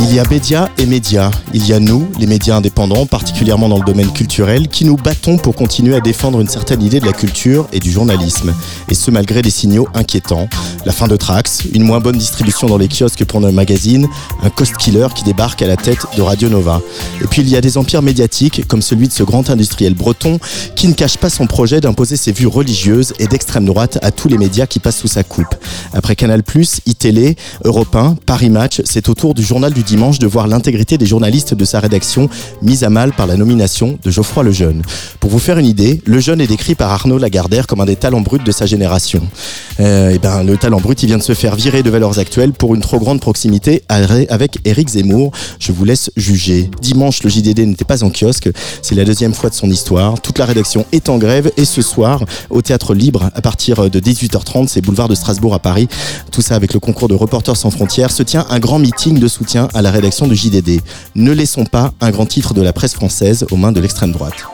Il y a médias et médias. Il y a nous, les médias indépendants, particulièrement dans le domaine culturel, qui nous battons pour continuer à défendre une certaine idée de la culture et du journalisme. Et ce, malgré des signaux inquiétants. La fin de Trax, une moins bonne distribution dans les kiosques pour nos magazines, un cost killer qui débarque à la tête de Radio Nova. Et puis il y a des empires médiatiques, comme celui de ce grand industriel breton, qui ne cache pas son projet d'imposer ses vues religieuses et d'extrême droite à tous les médias qui passent sous sa coupe. Après Canal+, iTélé, Europe 1, Paris Match, c'est au tour du journal du dimanche de voir l'intégrité des journalistes de sa rédaction mise à mal par la nomination de Geoffroy Lejeune. Pour vous faire une idée, Lejeune est décrit par Arnaud Lagardère comme un des talents bruts de sa génération. Euh, et ben, le talent brut, il vient de se faire virer de valeurs actuelles pour une trop grande proximité avec Éric Zemmour. Je vous laisse juger. Dimanche, le JDD n'était pas en kiosque. C'est la deuxième fois de son histoire. Toute la rédaction est en grève et ce soir, au Théâtre Libre, à partir de 18h30, c'est boulevard de Strasbourg à Paris. Tout ça avec le concours de Reporters sans frontières, se tient un grand meeting de soutien à la rédaction de JDD. Ne laissons pas un grand titre de la presse française aux mains de l'extrême droite.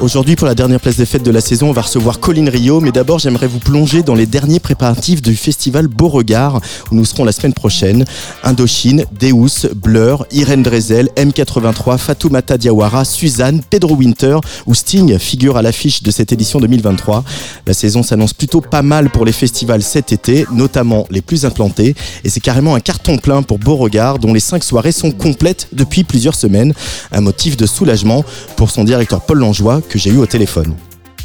Aujourd'hui, pour la dernière place des fêtes de la saison, on va recevoir Colline Rio. Mais d'abord, j'aimerais vous plonger dans les derniers préparatifs du festival Beauregard, où nous serons la semaine prochaine. Indochine, Deus, Blur, Irène Drezel, M83, Fatoumata Diawara, Suzanne, Pedro Winter ou Sting figurent à l'affiche de cette édition 2023. La saison s'annonce plutôt pas mal pour les festivals cet été, notamment les plus implantés. Et c'est carrément un carton plein pour Beauregard, dont les cinq soirées sont complètes depuis plusieurs semaines. Un motif de soulagement pour son directeur Paul Langeois, que j'ai eu au téléphone.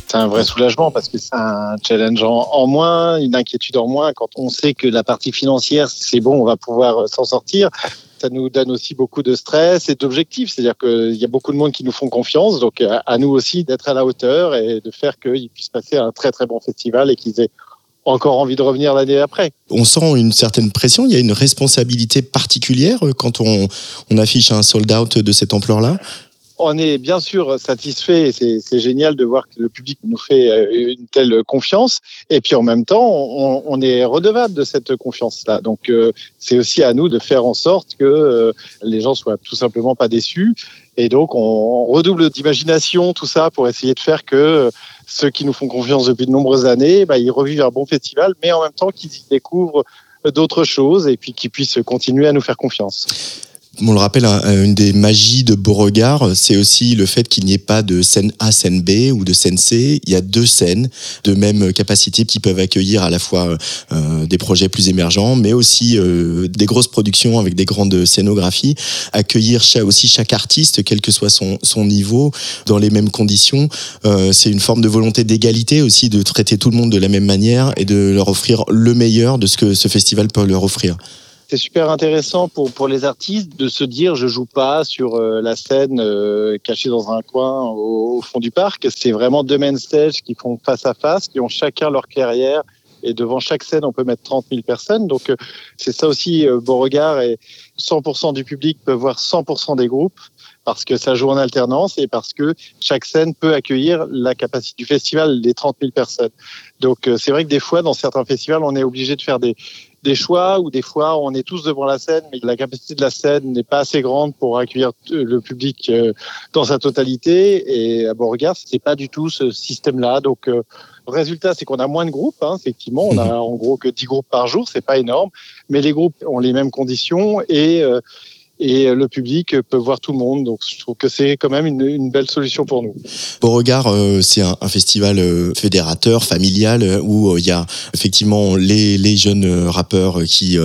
C'est un vrai soulagement parce que c'est un challenge en, moins, une inquiétude en moins. Quand on sait que la partie financière, c'est bon, on va pouvoir s'en sortir. Ça nous donne aussi beaucoup de stress et d'objectifs. C'est-à-dire qu'il y a beaucoup de monde qui nous font confiance. Donc, à nous aussi d'être à la hauteur et de faire qu'ils puissent passer un très, très bon festival et qu'ils aient encore envie de revenir l'année après. On sent une certaine pression, il y a une responsabilité particulière quand on, on affiche un sold out de cette ampleur-là on est bien sûr satisfait, c'est génial de voir que le public nous fait euh, une telle confiance, et puis en même temps, on, est redevable de cette confiance-là. Donc euh, c'est aussi à nous de faire en sorte que euh, les gens soient tout simplement pas déçus, et donc on redouble d'imagination, tout ça, pour essayer de faire que ceux qui nous font confiance depuis de nombreuses années, bah, ils revivent un bon festival, mais en même temps qu'ils y découvrent d'autres choses et puis qu'ils puissent continuer à nous faire confiance on le rappelle, une des magies de Beauregard, c'est aussi le fait qu'il n'y ait pas de scène A, scène B ou de scène C. Il y a deux scènes de même capacité qui peuvent accueillir à la fois euh, des projets plus émergents, mais aussi euh, des grosses productions avec des grandes scénographies. Accueillir aussi chaque artiste, quel que soit son, son niveau, dans les mêmes conditions. Euh, c'est une forme de volonté d'égalité aussi, de traiter tout le monde de la même manière et de leur offrir le meilleur de ce que ce festival peut leur offrir c'est super intéressant pour, pour les artistes de se dire je joue pas sur euh, la scène euh, cachée dans un coin au, fond du parc. C'est vraiment deux main stage qui font face à face, qui ont chacun leur carrière. Et devant chaque scène, on peut mettre 30 000 personnes. Donc, euh, c'est ça aussi, Beauregard. Et 100% du public peut voir 100% des groupes parce que ça joue en alternance et parce que chaque scène peut accueillir la capacité du festival, les 30 000 personnes. Donc c'est vrai que des fois, dans certains festivals, on est obligé de faire des, des choix où des fois on est tous devant la scène, mais la capacité de la scène n'est pas assez grande pour accueillir le public euh, dans sa totalité. Et à Beauregard, c'est pas du tout ce système-là. Donc, euh, le résultat, c'est qu'on a moins de groupes. Hein, effectivement, on a mhm. en gros que 10 groupes par jour, c'est pas énorme, mais les groupes ont les mêmes conditions et euh, et le public peut voir tout le monde. Donc je trouve que c'est quand même une, belle solution pour nous. Beauregard, euh, c'est un, festival euh, fédérateur, familial, euh, où il y a effectivement les, les jeunes rappeurs qui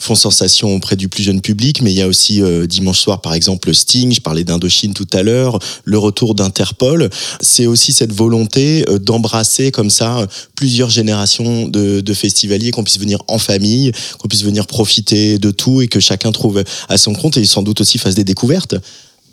font sensation auprès du plus jeune public, mais il y a aussi dimanche soir par exemple Sting, je parlais d'Indochine tout à l'heure, le retour d'Interpol. C'est aussi cette volonté d'embrasser comme ça plusieurs générations de, de festivaliers, qu'on puisse venir en famille, qu'on puisse venir profiter de tout et que chacun trouve à son compte et sans doute aussi fasse des découvertes.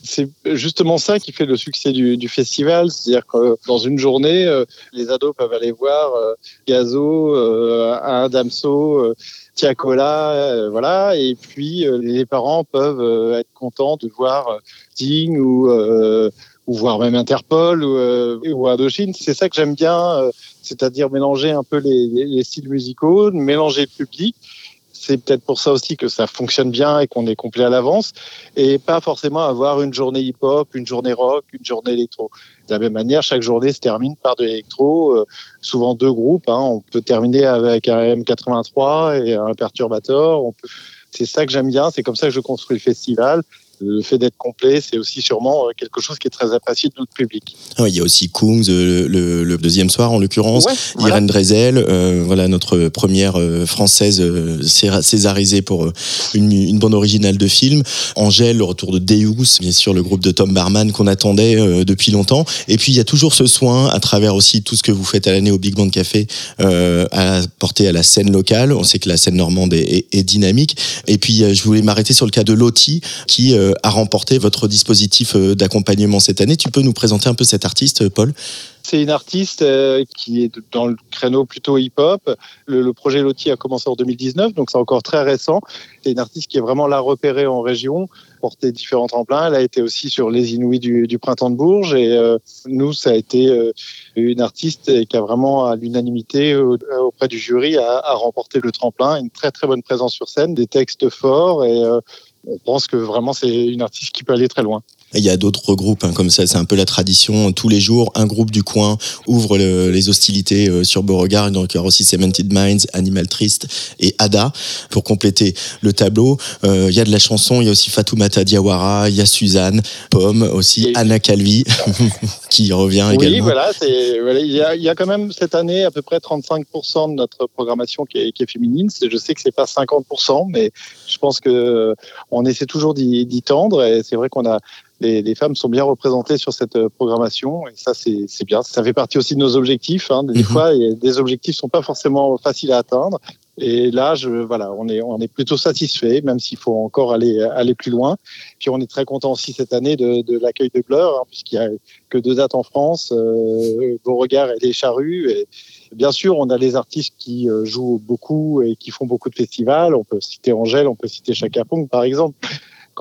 c'est justement ça qui fait le succès du, festival, c'est-à-dire que dans une journée, euh, les ados peuvent aller voir euh, Gazo, euh, Damso, euh, Tiakola, euh, voilà, et puis les parents peuvent être contents de voir Ding ou ou voir même Interpol ou, ou Indochine. C'est ça que j'aime bien, c'est-à-dire mélanger un peu les, les, styles musicaux, mélanger le public c'est peut-être pour ça aussi que ça fonctionne bien et qu'on est complet à l'avance, et pas forcément avoir une journée hip-hop, une journée rock, une journée électro. De la même manière, chaque journée se termine par de l'électro, euh, souvent deux groupes. Hein. On peut terminer avec un M83 et un perturbateur. C'est ça que j'aime bien, c'est comme ça que je construis le festival le fait d'être complet, c'est aussi sûrement euh, quelque chose qui est très apprécié de notre public. Ah il y a aussi Kungs euh, le, deuxième soir en l'occurrence, Irène Drezel, euh, voilà notre première française césarisée pour une, une, bande originale de film. Angèle, le retour de Deus, bien sûr le groupe de Tom Barman qu'on attendait depuis longtemps. Et puis il y a toujours ce soin à travers aussi tout ce que vous faites à l'année au Big Band Café à porter à la scène locale. On sait que la scène normande est, est, dynamique. Et puis je voulais m'arrêter sur le cas de Loti qui a euh, remporté votre dispositif euh, d'accompagnement cette année. Tu peux nous présenter un peu cet artiste, Paul? C'est une artiste euh, qui est dans le créneau plutôt hip-hop. Le, projet Loti a commencé en 2019, donc c'est encore très récent. C'est une artiste qui est vraiment la repérée en région, porté différents tremplins. Elle a été aussi sur les Inouïs du, printemps de Bourges. Et nous, ça a été une artiste qui a vraiment, à l'unanimité auprès du jury, a, a, remporté le tremplin. Une très très bonne présence sur scène, des textes forts et on pense que vraiment c'est une artiste qui peut aller très loin. Il y a d'autres groupes hein, comme ça, c'est un peu la tradition. Tous les jours, un groupe du coin ouvre les hostilités euh, sur Beauregard. Donc il y aura aussi Cemented Minds, Animal Trist et Ada pour compléter le tableau. Euh, il y a de la chanson, il y a aussi Fatoumata Diawara, il y a Suzanne, Pomme, aussi Anna Calvi qui revient également. Oui, voilà, voilà il, y a, il, y a, quand même cette année à peu près 35% de notre programmation qui est, qui est féminine. Je sais que c'est pas 50%, mais je pense que on essaie toujours d'y tendre et c'est vrai qu'on a les, femmes sont bien représentées sur cette euh, programmation et ça c'est bien. Ça fait partie aussi de nos objectifs. Hein. Des mhm. fois, des objectifs sont pas forcément faciles à atteindre. Et là, je, voilà, on est, on est plutôt satisfait, même s'il faut encore aller, aller plus loin. Puis on est très content aussi cette année de, de l'accueil de Blur, hein, puisqu'il n'y a que deux dates en France, euh, Beauregard et les Charrues. Et bien sûr, on a les artistes qui euh, jouent beaucoup et qui font beaucoup de festivals. On peut citer Angèle, on peut citer Chaka Pong, par exemple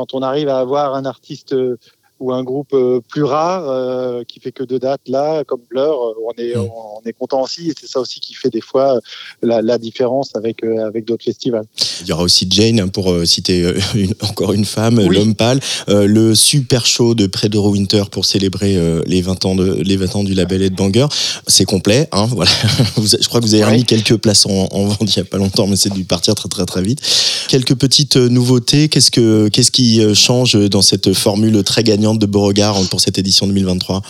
quand on arrive à avoir un artiste ou un groupe euh, plus rare euh, qui fait que deux dates là, comme Blur, euh, on est mm. on est content aussi et c'est ça aussi qui fait des fois la, la différence avec avec d'autres festivals. Il y aura aussi Jane hein, pour citer une, encore une femme, l'homme pâle, le super show de Predro Winter pour célébrer les 20 ans de les 20 ans du label Ed Banger. C'est complet, hein, voilà. je crois que vous avez remis quelques places en, en, vente il y a pas longtemps, mais c'est dû partir très très très vite. Quelques petites nouveautés. Qu'est-ce que qu'est-ce qui change dans cette formule très gagnante de Beauregard pour cette édition 2023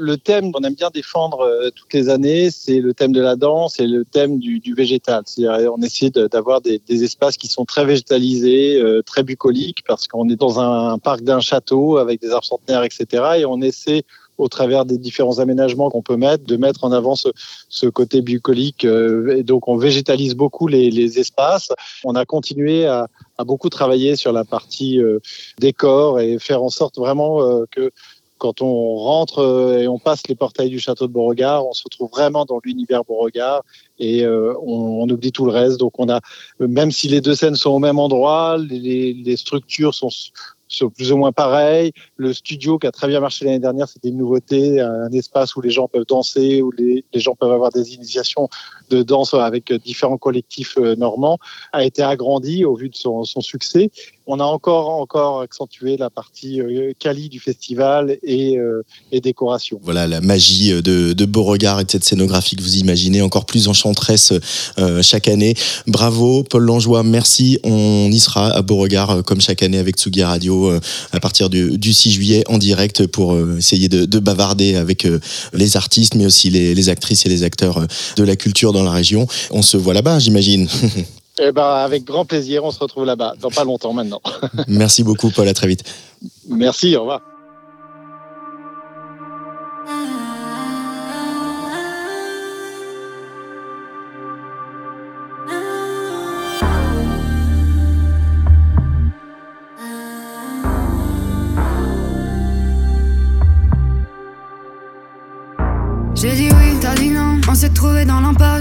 le thème qu'on aime bien défendre euh, toutes les années, c'est le thème de la danse et le thème du, végétal. On essaie d'avoir des, espaces qui sont très végétalisés, euh, très bucoliques, parce qu'on est dans un, parc d'un château avec des arbres centenaires, etc. Et on essaie au travers des différents aménagements qu'on peut mettre, de mettre en avant ce, côté bucolique. Euh, donc, on végétalise beaucoup les, espaces. On a continué à, beaucoup travailler sur la partie euh, décor et faire en sorte vraiment euh, que quand on rentre et on passe les portails du château de Beauregard, on se retrouve vraiment dans l'univers Beauregard et on, oublie tout le reste. Donc on a, même si les deux scènes sont au même endroit, les structures sont sont plus ou moins pareils. Le studio qui a très bien marché l'année dernière, c'était une nouveauté, un espace où les gens peuvent danser, où les, gens peuvent avoir des initiations de danse avec différents collectifs euh, normands, a été agrandi au vu de son succès on a encore, encore accentué la partie euh, quali du festival et, euh, et, décoration. Voilà la magie euh, de, de Beauregard et de cette scénographie que vous imaginez, encore plus enchanteresse chaque année. Bravo Paul Langeois, merci. On y sera à Beauregard comme chaque année avec Tsugi Radio à partir du, du, 6 juillet en direct pour essayer de, de bavarder avec les artistes mais aussi les, les actrices et les acteurs de la culture dans la région. On se voit là-bas, j'imagine. Eh ben, avec grand plaisir, on se retrouve là-bas, dans pas longtemps maintenant. Merci beaucoup, Paul. À très vite. Merci, au revoir.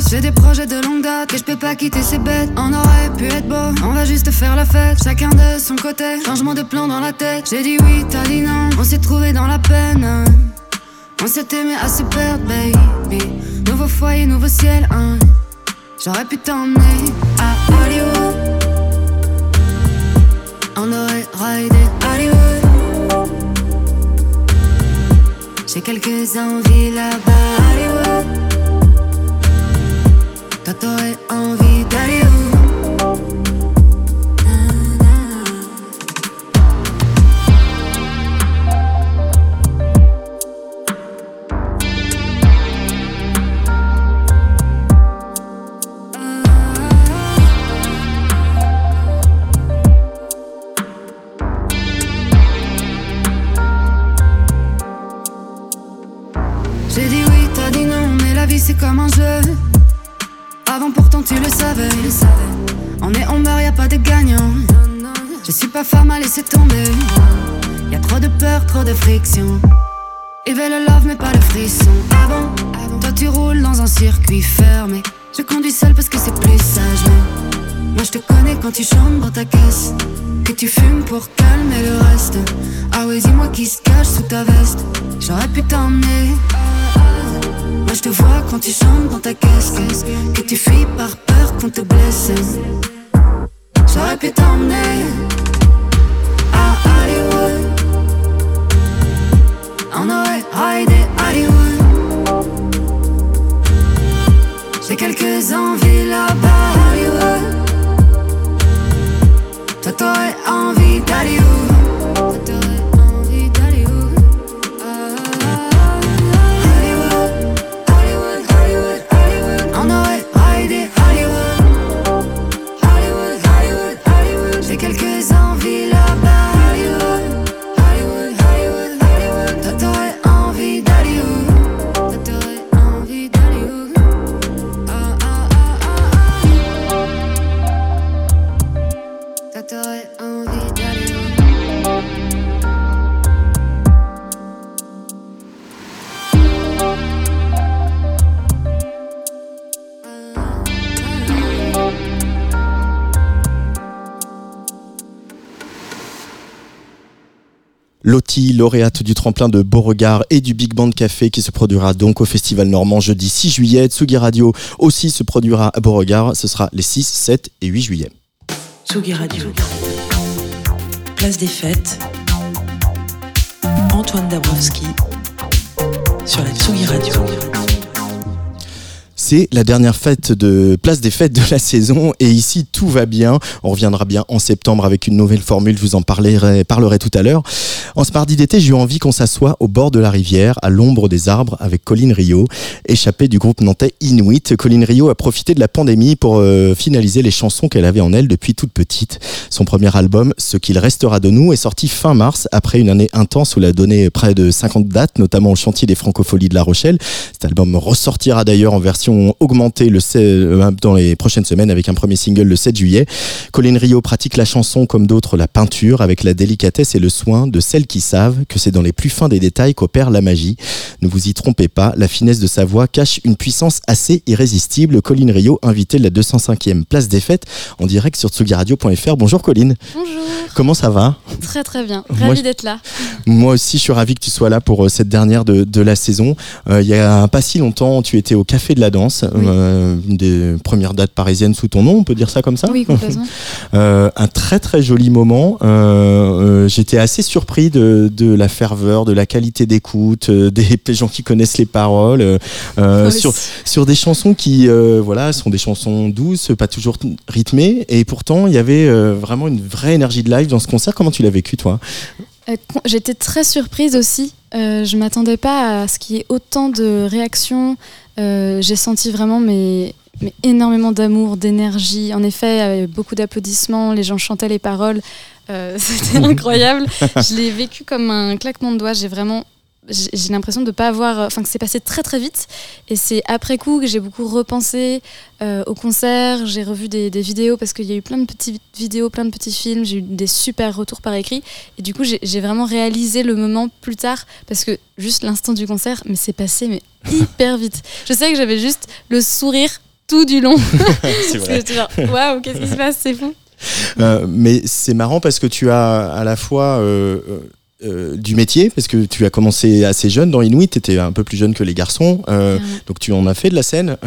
J'ai des projets de longue date et je peux pas quitter ces bêtes. On aurait pu être beau, on va juste faire la fête. Chacun de son côté, changement de plan dans la tête. J'ai dit oui, t'as dit non, on s'est trouvé dans la peine. On s'est aimé à se perdre, baby. Nouveau foyer, nouveau ciel, hein. J'aurais pu t'emmener à Hollywood. On aurait raidé Hollywood. J'ai quelques envies là-bas, Lauréate du tremplin de Beauregard et du Big Band Café qui se produira donc au Festival Normand jeudi 6 juillet. Tsugi Radio aussi se produira à Beauregard. Ce sera les 6, 7 et 8 juillet. Tsugi Radio. Place des fêtes. Antoine Dabrowski sur la Tsugi Radio. C'est la dernière fête de place des fêtes de la saison et ici tout va bien. On reviendra bien en septembre avec une nouvelle formule, je vous en parlerai, parlerai tout à l'heure. En ce mardi d'été, j'ai eu envie qu'on s'assoie au bord de la rivière, à l'ombre des arbres, avec Colline Rio, échappée du groupe nantais Inuit. Colline Rio a profité de la pandémie pour euh, finaliser les chansons qu'elle avait en elle depuis toute petite. Son premier album, Ce qu'il restera de nous, est sorti fin mars, après une année intense où elle a donné près de 50 dates, notamment au chantier des Francopholies de La Rochelle. Cet album ressortira d'ailleurs en version augmentée le 16 euh, dans les prochaines semaines avec un premier single le 7 juillet. Colline Rio pratique la chanson comme d'autres la peinture avec la délicatesse et le soin de celles qui savent que c'est dans les plus fins des détails qu'opère la magie. Ne vous y trompez pas, la finesse de sa voix cache une puissance assez irrésistible. Colline Rio, invitée de la 205e place des fêtes en direct sur tsugiradio.fr. Bonjour Colline. Bonjour. Comment ça va? Très très bien. Ravi d'être là. Moi aussi, je suis ravi que tu sois là pour euh, cette dernière de, de la saison. Euh, il y a pas si longtemps, tu étais au Café de la Danse, Oui. euh, des premières dates parisiennes sous ton nom, on peut dire ça comme ça Oui, complètement. Euh, un très très joli moment. Euh, J'étais assez surpris de, de la ferveur, de la qualité d'écoute, des gens qui connaissent les paroles, sur, des chansons qui voilà sont des chansons douces, pas toujours rythmées, et pourtant il y avait vraiment une vraie énergie de live dans ce concert. Comment tu l'as vécu toi? J'étais très surprise aussi. Euh, je m'attendais pas à ce qu'il y ait autant de réactions. Euh, J'ai senti vraiment mais, mais énormément d'amour, d'énergie. En effet, il y avait beaucoup d'applaudissements. Les gens chantaient les paroles. Euh, C'était incroyable. je l'ai vécu comme un claquement de doigts. J'ai vraiment j'ai l'impression de ne pas avoir, enfin que c'est passé très très vite. Et c'est après coup que j'ai beaucoup repensé euh, au concert. J'ai revu des, des vidéos parce qu'il y a eu plein de petites vidéos, plein de petits films. J'ai eu des super retours par écrit. Et du coup, j'ai vraiment réalisé le moment plus tard parce que juste l'instant du concert, mais c'est passé mais hyper vite. Je sais que j'avais juste le sourire tout du long. c'est. Waouh, qu'est-ce qui se passe? C'est fou. Euh, mais c'est marrant parce que tu as à la fois euh, euh, du métier, parce que tu as commencé assez jeune dans Inuit, tu étais un peu plus jeune que les garçons, donc tu en as fait de la scène.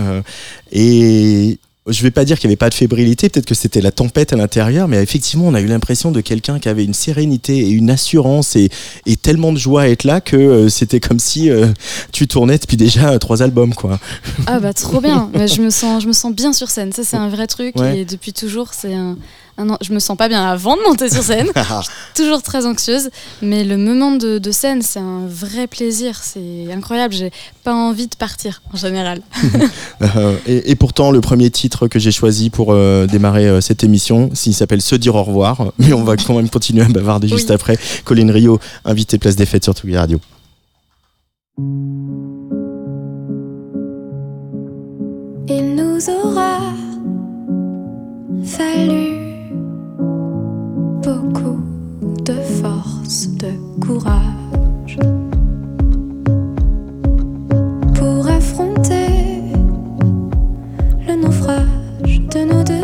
et je vais pas dire qu'il n'y avait pas de fébrilité, peut-être que c'était la tempête à l'intérieur, mais effectivement, on a eu l'impression de quelqu'un qui avait une sérénité et une assurance et, tellement de joie à être là que euh, c'était comme si euh, tu tournais depuis déjà trois albums, quoi. Ah bah trop bien, je me sens, je me sens bien sur scène. Ça c'est un vrai truc et depuis toujours c'est un, ah non, je me sens pas bien avant de monter sur scène. toujours très anxieuse. Mais le moment de, scène, c'est un vrai plaisir. C'est incroyable. J'ai pas envie de partir en général. Euh, et, pourtant, le premier titre que j'ai choisi pour euh, démarrer euh, cette émission, s'il s'appelle Se dire au revoir. Mais on va quand même continuer à bavarder juste après. Colline Rio, invité Place des Fêtes sur Tsugi Radio. Il nous aura fallu beaucoup de force, de courage pour affronter le naufrage de nos deux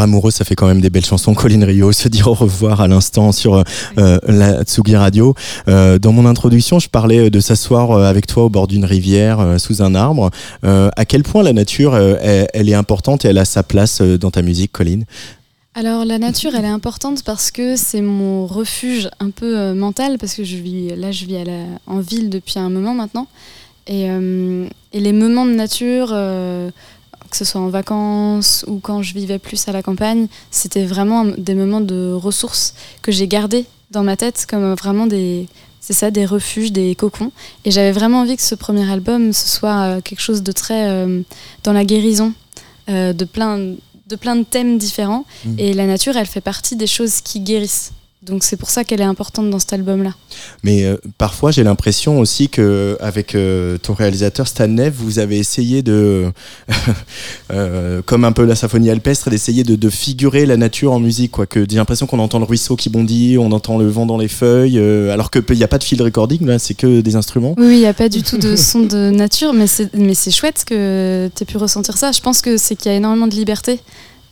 amoureux, ça fait quand même des belles chansons. Colin Rio, se dire au revoir à l'instant sur euh, la Tsugi Radio. Euh, dans mon introduction, je parlais de s'asseoir euh, avec toi au bord d'une rivière, sous un arbre. à quel point la nature, elle, est importante et elle a sa place dans ta musique, Colin? Alors la nature, elle est importante parce que c'est mon refuge un peu mental parce que je vis là, je vis en ville depuis un moment maintenant et les moments de nature que ce soit en vacances ou quand je vivais plus à la campagne, c'était vraiment des moments de ressources que j'ai gardés dans ma tête comme vraiment des, c'est ça, des refuges, des cocons. Et j'avais vraiment envie que ce premier album, ce soit euh, quelque chose de très euh, dans la guérison, euh, de, plein, de plein de thèmes différents. Mmh. Et la nature, elle fait partie des choses qui guérissent. Donc c'est pour ça qu'elle est importante dans cet album-là. Mais euh, parfois, j'ai l'impression aussi que avec euh, ton réalisateur Stan Neff, vous avez essayé de, euh, comme un peu la symphonie alpestre, d'essayer de, de, figurer la nature en musique. Quoi. Que j'ai l'impression qu'on entend le ruisseau qui bondit, on entend le vent dans les feuilles, alors qu'il n'y a pas de field recording, là, c'est que des instruments. Oui, il n'y a pas du tout de son de nature, mais c'est mais c'est chouette que tu aies pu ressentir ça. Je pense que c'est qu'il y a énormément de liberté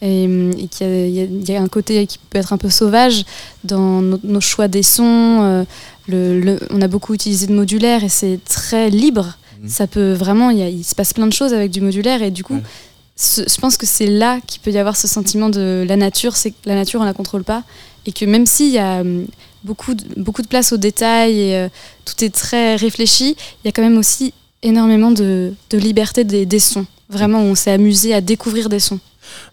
et, et qu'il y, y, a un côté qui peut être un peu sauvage dans nos, nos choix des sons. Euh, le, le, on a beaucoup utilisé de modulaire et c'est très libre. Mmh. Ça peut vraiment, a, il se passe plein de choses avec du modulaire et du coup, ouais. ce, je pense que c'est là qu'il peut y avoir ce sentiment de la nature. C'est que la nature, on la contrôle pas et que même s'il y a hum, beaucoup de, beaucoup de place aux détails et euh, tout est très réfléchi, il y a quand même aussi énormément de, de liberté des, des sons. Vraiment, on s'est amusé à découvrir des sons.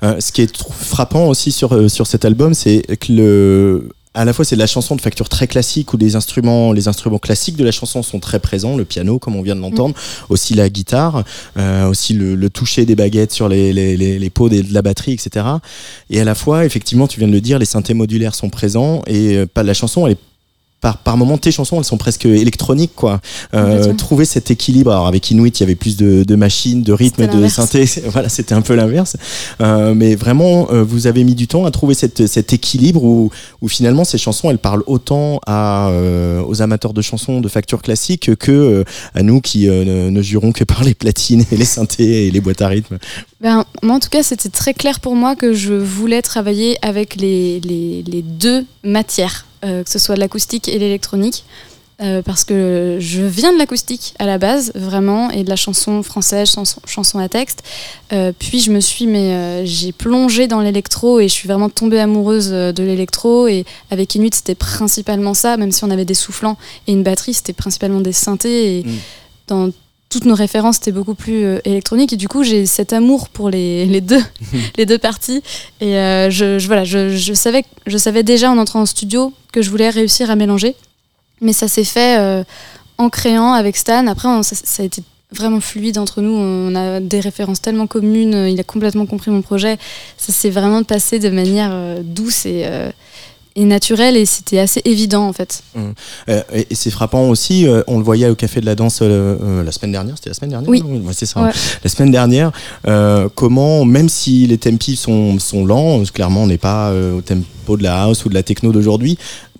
Euh, ce qui est frappant aussi sur, euh, sur cet album, c'est que le, à la fois c'est de la chanson de facture très classique où les instruments, les instruments classiques de la chanson sont très présents, le piano comme on vient de l'entendre, mmh. aussi la guitare, euh, aussi le, le, toucher des baguettes sur les, les, les, les pots de la batterie, etc. Et à la fois, effectivement, tu viens de le dire, les synthés modulaires sont présents et pas la chanson, elle est par, par moments, tes chansons, elles sont presque électroniques, quoi. Euh, trouver cet équilibre. Alors, avec Inuit, il y avait plus de, de machines, de rythmes, de synthé. Voilà, c'était un peu l'inverse. Euh, mais vraiment, euh, vous avez mis du temps à trouver cette, cet équilibre où, où finalement, ces chansons, elles parlent autant à, euh, aux amateurs de chansons de facture classique que euh, à nous qui euh, ne, ne jurons que par les platines et les synthés et les boîtes à rythme. Ben, moi, en tout cas, c'était très clair pour moi que je voulais travailler avec les, les, les deux matières euh, que ce soit l'acoustique et l'électronique. Euh, parce que je viens de l'acoustique à la base, vraiment, et de la chanson française, chanson, chanson à texte. Euh, puis je me suis, mais euh, j'ai plongé dans l'électro et je suis vraiment tombée amoureuse de l'électro. Et avec Inuit, c'était principalement ça, même si on avait des soufflants et une batterie, c'était principalement des synthés. Et mmh. dans toutes nos références étaient beaucoup plus euh, électroniques et du coup j'ai cet amour pour les, les deux les deux parties. Et euh, je, je, voilà je, je, savais je savais déjà en entrant en studio que je voulais réussir à mélanger. Mais ça s'est fait euh, en créant avec Stan. Après on, ça, ça, a été vraiment fluide entre nous. On a des références tellement communes. Il a complètement compris mon projet. Ça s'est vraiment passé de manière douce et et naturel et c'était assez évident en fait. Mmh. Euh, et, et c'est frappant aussi, euh, on le voyait au Café de la Danse euh, la semaine dernière, c'était la semaine dernière Oui, ouais, c'est ça. Ouais. La semaine dernière, comment, même si les tempi sont, sont lents, clairement on n'est pas au tempo de la house ou de la techno d'aujourd'hui,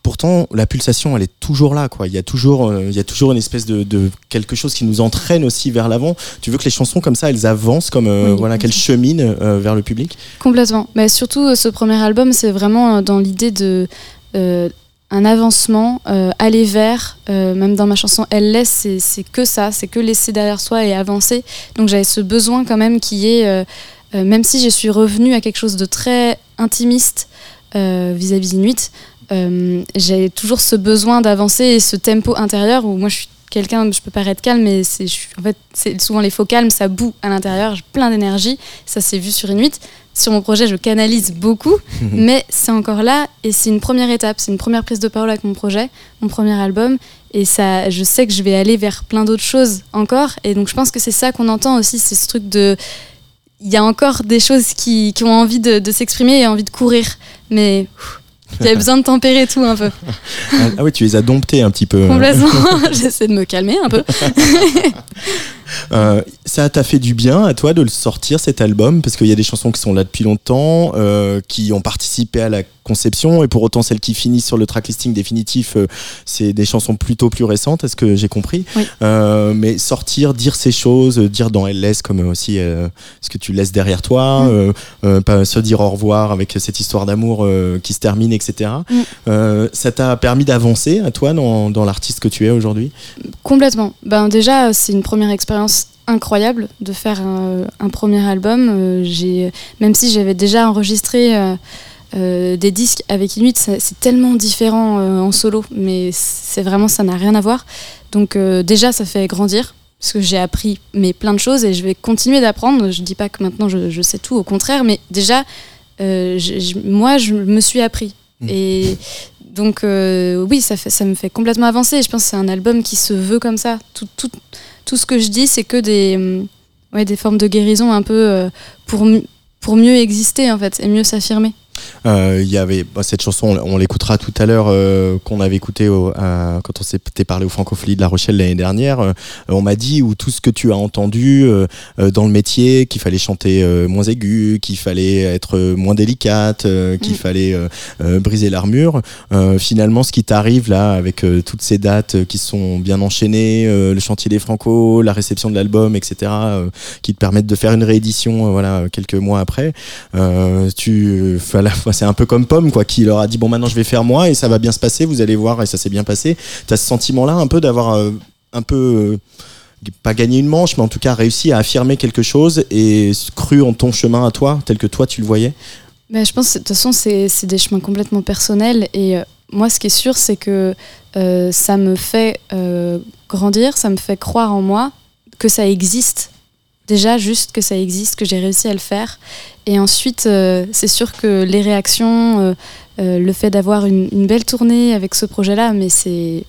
pourtant la pulsation elle est toujours là quoi. Il y a toujours euh, il y a toujours une espèce de, de, quelque chose qui nous entraîne aussi vers l'avant. Tu veux que les chansons comme ça elles avancent comme euh, oui, voilà qu'elles cheminent euh, vers le public? Complètement. Mais surtout ce premier album c'est vraiment dans l'idée de un avancement, euh, aller vers, euh, même dans ma chanson Elle laisse, c'est que ça, c'est que laisser derrière soi et avancer. Donc j'avais ce besoin quand même qui est, euh, même si je suis revenue à quelque chose de très intimiste vis-à-vis -vis Inuit, euh, j'ai toujours ce besoin d'avancer et ce tempo intérieur où moi je suis quelqu'un, je peux paraître calme, mais c'est en fait, souvent les faux calmes, ça boue à l'intérieur, j'ai plein d'énergie, ça s'est vu sur Inuit. Sur mon projet, je canalise beaucoup, mais c'est encore là et c'est une première étape, c'est une première prise de parole avec mon projet, mon premier album, et ça, je sais que je vais aller vers plein d'autres choses encore, et donc je pense que c'est ça qu'on entend aussi, c'est ce truc de il y a encore des choses qui, qui ont envie de, de s'exprimer et envie de courir, mais a besoin de tempérer tout un peu. ah oui, tu les as domptés un petit peu. Complètement. J'essaie de me calmer un peu. Euh, ça t'a fait du bien à toi de le sortir cet album? Parce qu'il y a des chansons qui sont là depuis longtemps, euh, qui ont participé à la conception et pour autant celles qui finissent sur le tracklisting définitif, euh, c'est des chansons plutôt plus récentes, est-ce que j'ai compris? Oui. Mais sortir, dire ces choses, dire dans Elle laisse comme aussi ce que tu laisses derrière toi, mm. pas se dire au revoir avec cette histoire d'amour qui se termine, etc. Mm. ça t'a permis d'avancer à toi dans, dans l'artiste que tu es aujourd'hui? Complètement. Ben déjà c'est une première expérience incroyable de faire un, un premier album. Euh, j'ai, même si j'avais déjà enregistré euh, euh, des disques avec Inuit, c'est tellement différent euh, en solo, mais c'est vraiment ça n'a rien à voir. Donc euh, déjà ça fait grandir parce que j'ai appris mais plein de choses et je vais continuer d'apprendre. Je dis pas que maintenant je, je, sais tout, au contraire, mais déjà je, je, moi je me suis appris mmh. et donc oui ça, fait, ça me fait complètement avancer. Je pense que c'est un album qui se veut comme ça. Tout, tout, tout ce que je dis, c'est que des, formes de guérison un peu euh, pour, pour mieux exister en fait et mieux s'affirmer. Euh, Il y avait bah, cette chanson, on, l'écoutera tout à l'heure, euh, qu'on avait écouté au- à- quand on s'était parlé au Francophonie de La Rochelle l'année dernière. Euh, on m'a dit où tout ce que tu as entendu dans le métier, qu'il fallait chanter euh, moins aigu, qu'il fallait être moins délicate, euh, qu'il Mm. fallait briser l'armure. Euh, finalement, ce qui t'arrive là, avec toutes ces dates qui sont bien enchaînées, euh, le chantier des Franco, la réception de l'album, etc., euh, qui te permettent de faire une réédition, voilà, quelques mois après. Euh, tu, voilà, c'est un peu comme Pomme, quoi, qui leur a dit bon, maintenant je vais faire moi et ça va bien se passer, vous allez voir, et ça s'est bien passé. T'as ce sentiment-là un peu d'avoir euh, un peu euh, pas gagné une manche, mais en tout cas réussi à affirmer quelque chose et cru en ton chemin à toi, tel que toi tu le voyais? Bah, je pense de toute façon, c'est des chemins complètement personnels. Et euh, moi, ce qui est sûr, c'est que ça me fait grandir, ça me fait croire en moi que ça existe. Déjà, juste que ça existe, que j'ai réussi à le faire. Et ensuite, euh, c'est sûr que les réactions, euh, euh, le fait d'avoir une, belle tournée avec ce projet-là, mais c'est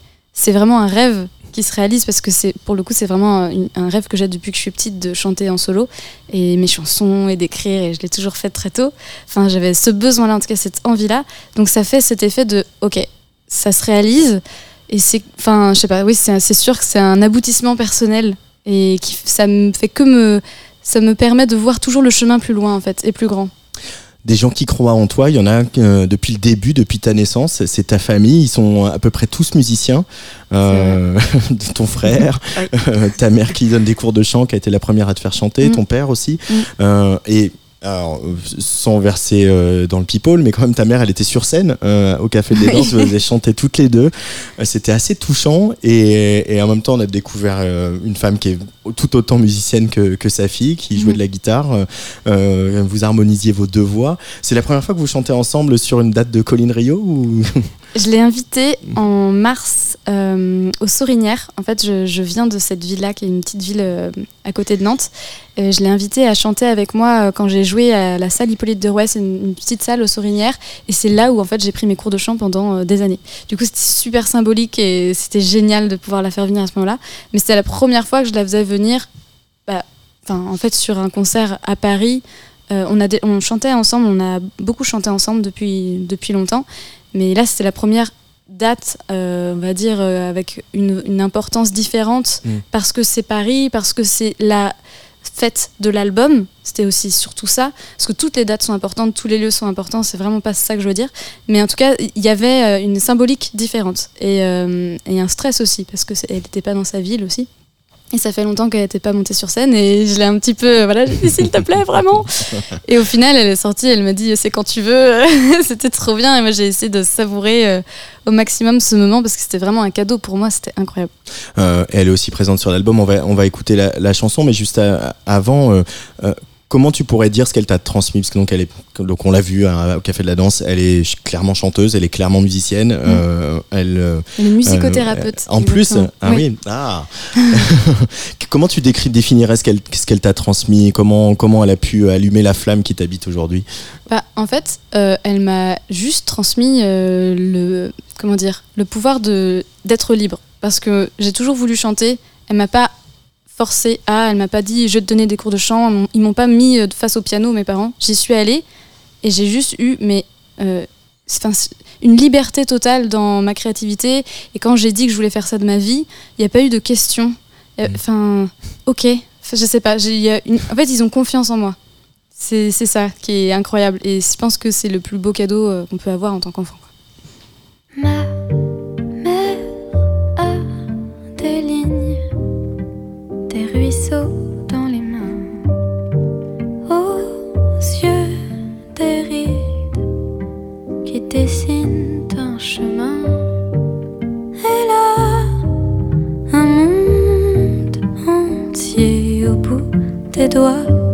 vraiment un rêve qui se réalise parce que c'est pour le coup c'est vraiment un, un rêve que j'ai depuis que je suis petite de chanter en solo et mes chansons et d'écrire et je l'ai toujours fait très tôt Enfin, j'avais ce besoin-là, en tout cas cette envie-là. Donc ça fait cet effet de, ok, ça se réalise. Et c'est, enfin, je sais pas, oui, c'est sûr que c'est un aboutissement personnel et qui, ça me fait que me, ça me permet de voir toujours le chemin plus loin en fait et plus grand. des gens qui croient en toi. Il y en a euh, depuis le début, depuis ta naissance. C'est ta famille. Ils sont à peu près tous musiciens. Euh, ton frère, Oui. euh, ta mère qui donne des cours de chant, qui a été la première à te faire chanter, Mm. ton père aussi. Mm. Euh, et alors, sans verser euh, dans le people, mais quand même ta mère, elle était sur scène euh, au Café des. Danses, vous avez chanté toutes les deux. Euh, C'était assez touchant et, et en même temps, on a découvert euh, une femme qui est tout autant musicienne que, que sa fille, qui jouait de la guitare. Euh, vous harmonisiez vos deux voix. C'est la première fois que vous chantez ensemble sur une date de Colline Rio ou... Je l'ai invité en mars euh, aux Sorinières. En fait, je, viens de cette ville-là, qui est une petite ville euh, à côté de Nantes. Je l'ai invité à chanter avec moi euh, quand j'ai joué à la salle Hippolyte de Rouet. Une, petite salle aux Sorinières. Et c'est là où en fait j'ai pris mes cours de chant pendant euh, des années. Du coup, c'était super symbolique et c'était génial de pouvoir la faire venir à ce moment-là. Mais c'était la première fois que je la faisais venir. bah, en fait, sur un concert à Paris. On, on chantait ensemble, on a beaucoup chanté ensemble depuis, depuis longtemps. Mais là, c'était la première date, euh, on va dire, euh, avec une, une importance différente, Mm. parce que c'est Paris, parce que c'est la fête de l'album. C'était aussi surtout ça, parce que toutes les dates sont importantes, tous les lieux sont importants, c'est vraiment pas ça que je veux dire. Mais en tout cas, il y avait euh, une symbolique différente et, euh, et un stress aussi, parce qu'elle n'était pas dans sa ville aussi. Et ça fait longtemps qu'elle n'était pas montée sur scène et je l'ai un petit peu, voilà, j'ai dit s'il te plaît, vraiment. Et au final, elle est sortie, elle m'a dit c'est quand tu veux. c'était trop bien et moi j'ai essayé de savourer euh, au maximum ce moment parce que c'était vraiment un cadeau pour moi, c'était incroyable. Euh, elle est aussi présente sur l'album. On va, on va écouter la, la chanson, mais juste à- avant, euh, euh, comment tu pourrais dire ce qu'elle t'a transmis? Parce que donc elle est, donc on l'a vu hein, au Café de la Danse. Elle est clairement chanteuse, elle est clairement musicienne. euh, elle. euh, Elle est musicothérapeute. en plus, ah oui, ah. comment tu décris, définirais ce qu'elle, ce qu'elle t'a transmis? Comment, comment elle a pu allumer la flamme qui t'habite aujourd'hui? Bah, en fait, euh, elle m'a juste transmis euh, le comment dire le pouvoir de d'être libre parce que j'ai toujours voulu chanter. Elle m'a pas forcé à, elle m'a pas dit je vais te donner des cours de chant. Ils m'ont pas mis euh, face au piano mes parents. J'y suis allée et j'ai juste eu mais euh, une liberté totale dans ma créativité. Et quand j'ai dit que je voulais faire ça de ma vie, il n'y a pas eu de question. Euh, Enfin, ok, je sais pas. j'ai- il y a une- En fait, ils ont confiance en moi. C'est c'est ça qui est incroyable. Et je pense que c'est le plus beau cadeau euh, qu'on peut avoir en tant qu'enfant. Ma qui dessinent un chemin. Elle a un monde entier au bout des doigts.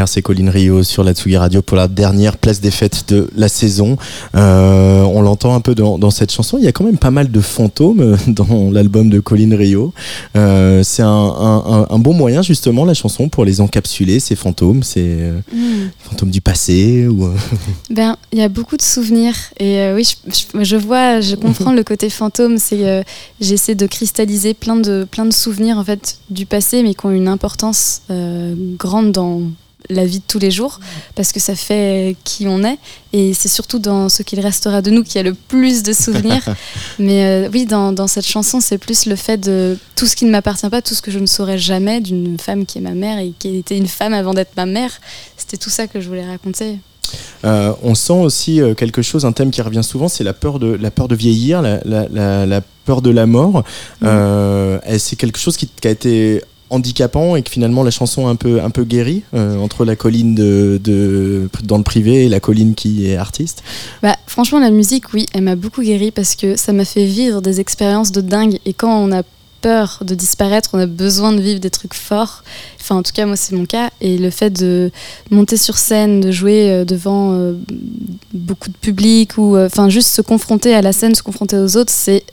Mère, c'est Colline Rio sur la Tsugi Radio pour la dernière place des fêtes de la saison. Euh, on l'entend un peu dans, cette chanson. Il y a quand même pas mal de fantômes dans l'album de Colline Rio. Euh, c'est un, bon moyen justement la chanson pour les encapsuler ces fantômes. C'est euh, mm. fantômes du passé ou. ben, il y a beaucoup de souvenirs et oui, je, je, vois, je comprends le côté fantôme. C'est j'essaie de cristalliser plein de plein de souvenirs en fait du passé, mais qui ont une importance grande dans la vie de tous les jours parce que ça fait qui on est. Et c'est surtout dans ce qu'il restera de nous qu'il y a le plus de souvenirs. Mais euh, oui dans, dans, cette chanson c'est plus le fait de tout ce qui ne m'appartient pas tout ce que je ne saurais jamais d'une femme qui est ma mère et qui était une femme avant d'être ma mère. C'était tout ça que je voulais raconter. Euh, on sent aussi euh, quelque chose, un thème qui revient souvent, c'est la peur de la peur de vieillir, la, la, peur de la mort. c'est quelque chose qui, qui, a été handicapant et que finalement la chanson un peu, un peu guérie euh, entre la colline de, de, dans le privé et la colline qui est artiste? Bah, Franchement, la musique, oui, elle m'a beaucoup guérie parce que ça m'a fait vivre des expériences de dingue. Et quand on a peur de disparaître, on a besoin de vivre des trucs forts. Enfin, en tout cas, moi, c'est mon cas. Et le fait de monter sur scène, de jouer euh, devant euh, beaucoup de public, ou enfin, juste se confronter à la scène, se confronter aux autres, c'est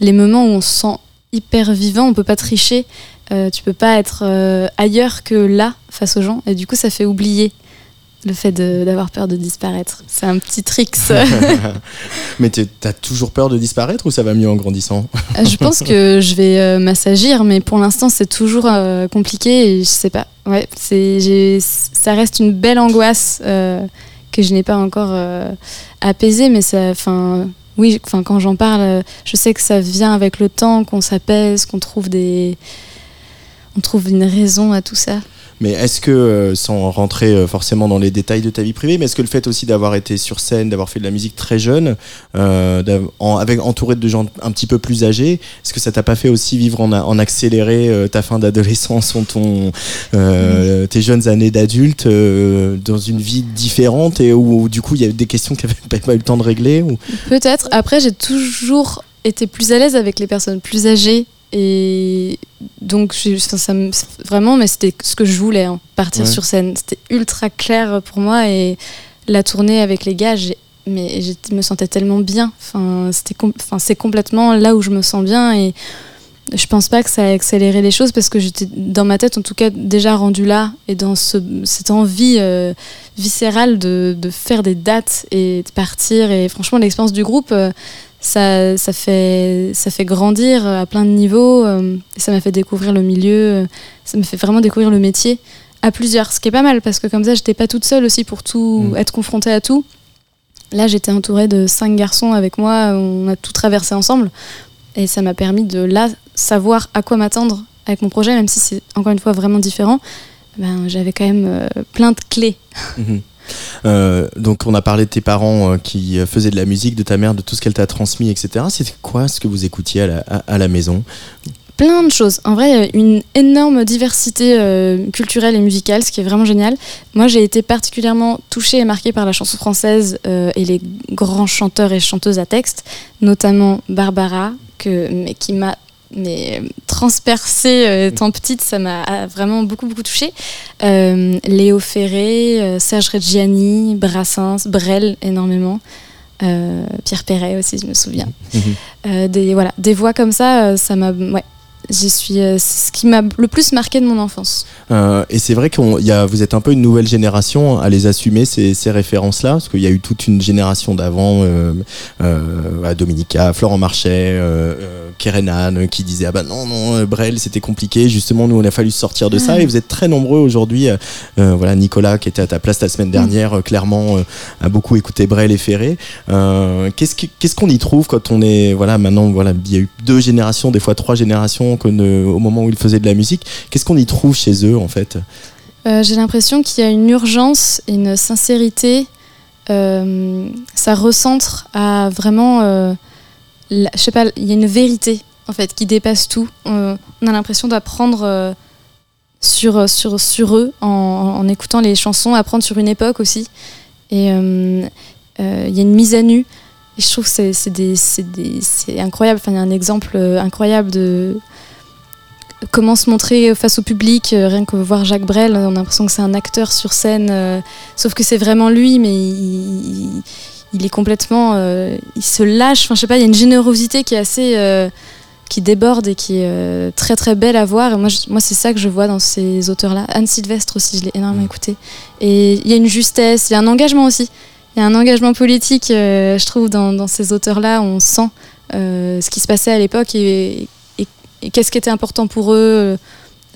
les moments où on se sent hyper vivant, on peut pas tricher. Euh, tu peux pas être euh, ailleurs que là face aux gens et du coup ça fait oublier le fait d'avoir peur de disparaître. C'est un petit trick. mais t'as toujours peur de disparaître ou ça va mieux en grandissant euh, Je pense que je vais m'assagir, mais pour l'instant c'est toujours compliqué et je sais pas. Ouais, ça reste une belle angoisse que je n'ai pas encore apaisée, mais ça, enfin, oui, enfin quand j'en parle, je sais que ça vient avec le temps, qu'on s'apaise, qu'on trouve des on trouve une raison à tout ça. Mais est-ce que, euh, sans rentrer euh, forcément dans les détails de ta vie privée, mais est-ce que le fait aussi d'avoir été sur scène, d'avoir fait de la musique très jeune, euh, avec entouré de gens un petit peu plus âgés, est-ce que ça t'a pas fait aussi vivre en, accéléré ta fin d'adolescence ou ton, tes jeunes années d'adulte dans une vie différente et où, du coup il y a des questions que tu pas eu le temps de régler ou... Peut-être. Après, j'ai toujours été plus à l'aise avec les personnes plus âgées et donc, ça, vraiment, mais c'était ce que je voulais, hein, partir sur scène. C'était ultra clair pour moi et la tournée avec les gars, mais je me sentais tellement bien. Enfin, c'était, enfin, c'est complètement là où je me sens bien et je pense pas que ça a accéléré les choses parce que j'étais dans ma tête en tout cas déjà rendu là et dans ce, cette envie euh, viscérale de, de, faire des dates et de partir et franchement l'expérience du groupe euh, ça, ça, fait, ça fait grandir à plein de niveaux. Euh, ça m'a fait découvrir le milieu, euh, ça m'a fait vraiment découvrir le métier à plusieurs, ce qui est pas mal parce que comme ça, j'étais pas toute seule aussi pour tout mm. être confrontée à tout. Là, j'étais entourée de cinq garçons avec moi, on a tout traversé ensemble et ça m'a permis de là savoir à quoi m'attendre avec mon projet, même si c'est encore une fois vraiment différent. Ben, j'avais quand même euh, plein de clés. Mm-hmm. Euh, donc on a parlé de tes parents euh, qui faisaient de la musique, de ta mère, de tout ce qu'elle t'a transmis, etc. C'était quoi ce que vous écoutiez à la, maison? Plein de choses. En vrai, une énorme diversité euh, culturelle et musicale, ce qui est vraiment génial. Moi, j'ai été particulièrement touchée et marquée par la chanson française et les grands chanteurs et chanteuses à texte, notamment Barbara, mais qui m'a mais transpercée euh, étant petite, ça m'a vraiment beaucoup beaucoup touchée. Euh, Léo Ferré, euh, Serge Reggiani, Brassens, Brel énormément. Pierre Perret aussi, je me souviens. Mhm. des, voilà, des voix comme ça, ça m'a ouais, J'y suis, euh, c'est ce qui m'a le plus marqué de mon enfance. Euh, et c'est vrai que vous êtes un peu une nouvelle génération à les assumer ces, ces références-là, parce qu'il y a eu toute une génération d'avant, euh, euh Dominica, Florent Marchais, Kerenan, qui disaient ah bah non non Brel c'était compliqué. Justement nous on a fallu sortir de ça. Et vous êtes très nombreux aujourd'hui. voilà Nicolas qui était à ta place la semaine dernière, clairement a beaucoup écouté Brel et Ferré. qu'est-ce qu'est-ce qu'on y trouve quand on est voilà maintenant voilà il y a eu deux générations, des fois trois générations au moment où ils faisaient de la musique. Qu'est-ce qu'on y trouve chez eux en fait? Euh, J'ai l'impression qu'il y a une urgence, une sincérité. Euh, ça recentre à vraiment, euh, je sais pas, il y a une vérité en fait qui dépasse tout. on a l'impression d'apprendre sur, sur, sur eux en, écoutant les chansons, apprendre sur une époque aussi. Et il y a une mise à nu. Et je trouve que c'est incroyable. Enfin, il y a un exemple incroyable de, comment se montrer face au public. euh, rien que voir Jacques Brel, on a l'impression que c'est un acteur sur scène, euh, sauf que c'est vraiment lui, mais il, il- il est complètement, euh, il se lâche. Enfin, je sais pas, il y a une générosité qui est assez, euh, qui déborde et qui est euh, très très belle à voir. Et moi, je- moi, c'est ça que je vois dans ces auteurs-là. Anne Sylvestre aussi, je l'ai énormément écouté. Et il y a une justesse, il y a un engagement aussi. Il y a un engagement politique, euh, je trouve, dans, dans ces auteurs-là. On sent euh, ce qui se passait à l'époque et qu'est-ce qui était important pour eux, euh,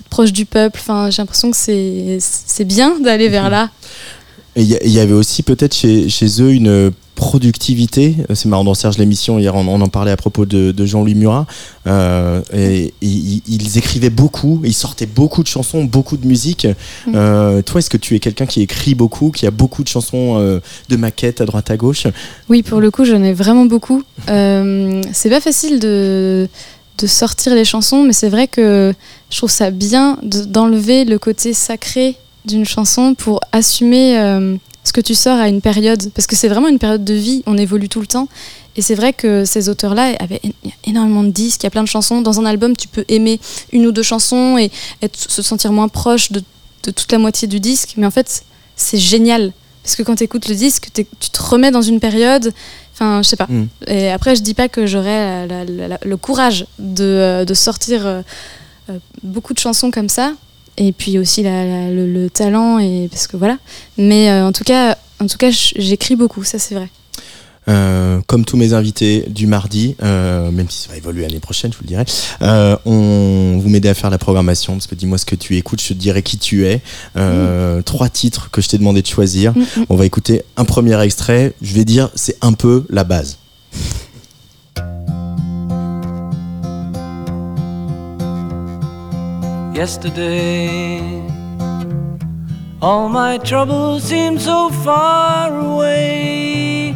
proche du peuple? Enfin, j'ai l'impression que c'est c'est bien d'aller vers là. Et il y, avait aussi peut-être chez, chez eux une productivité. C'est marrant, dans Serge l'émission, hier, on, on en parlait à propos de, de Jean-Louis Murat. Euh, et, et ils, écrivaient beaucoup, ils sortaient beaucoup de chansons, beaucoup de musique. Euh, toi, est-ce que tu es quelqu'un qui écrit beaucoup, qui a beaucoup de chansons euh, de maquettes à droite à gauche? Oui, pour le coup, j'en ai vraiment beaucoup. C'est pas facile de, de sortir les chansons, mais c'est vrai que je trouve ça bien de- d'enlever le côté sacré d'une chanson pour assumer euh, ce que tu sors à une période. Parce que c'est vraiment une période de vie, on évolue tout le temps. Et c'est vrai que ces auteurs-là avaient énormément de disques, il y a plein de chansons. Dans un album, tu peux aimer une ou deux chansons et être, se sentir moins proche de, de toute la moitié du disque. Mais en fait, c'est génial. Parce que quand tu écoutes le disque, tu te remets dans une période. Enfin, je sais pas. Mm. Et après, je dis pas que j'aurais le courage de, euh, de sortir euh, euh, beaucoup de chansons comme ça. Et puis aussi la- la- le, le talent, et, parce que voilà. Mais euh, en tout cas, en tout cas j'écris beaucoup, ça c'est vrai. Euh, comme tous mes invités du mardi, euh, même si ça va évoluer l'année prochaine, je vous le dirai, euh, on vous m'aider à faire la programmation, parce que dis-moi ce que tu écoutes, je te dirai qui tu es. Euh, Trois titres que je t'ai demandé de choisir. Mm, mm. On va écouter un premier extrait. Je vais dire, c'est un peu la base. yesterday. All my troubles seem so far away.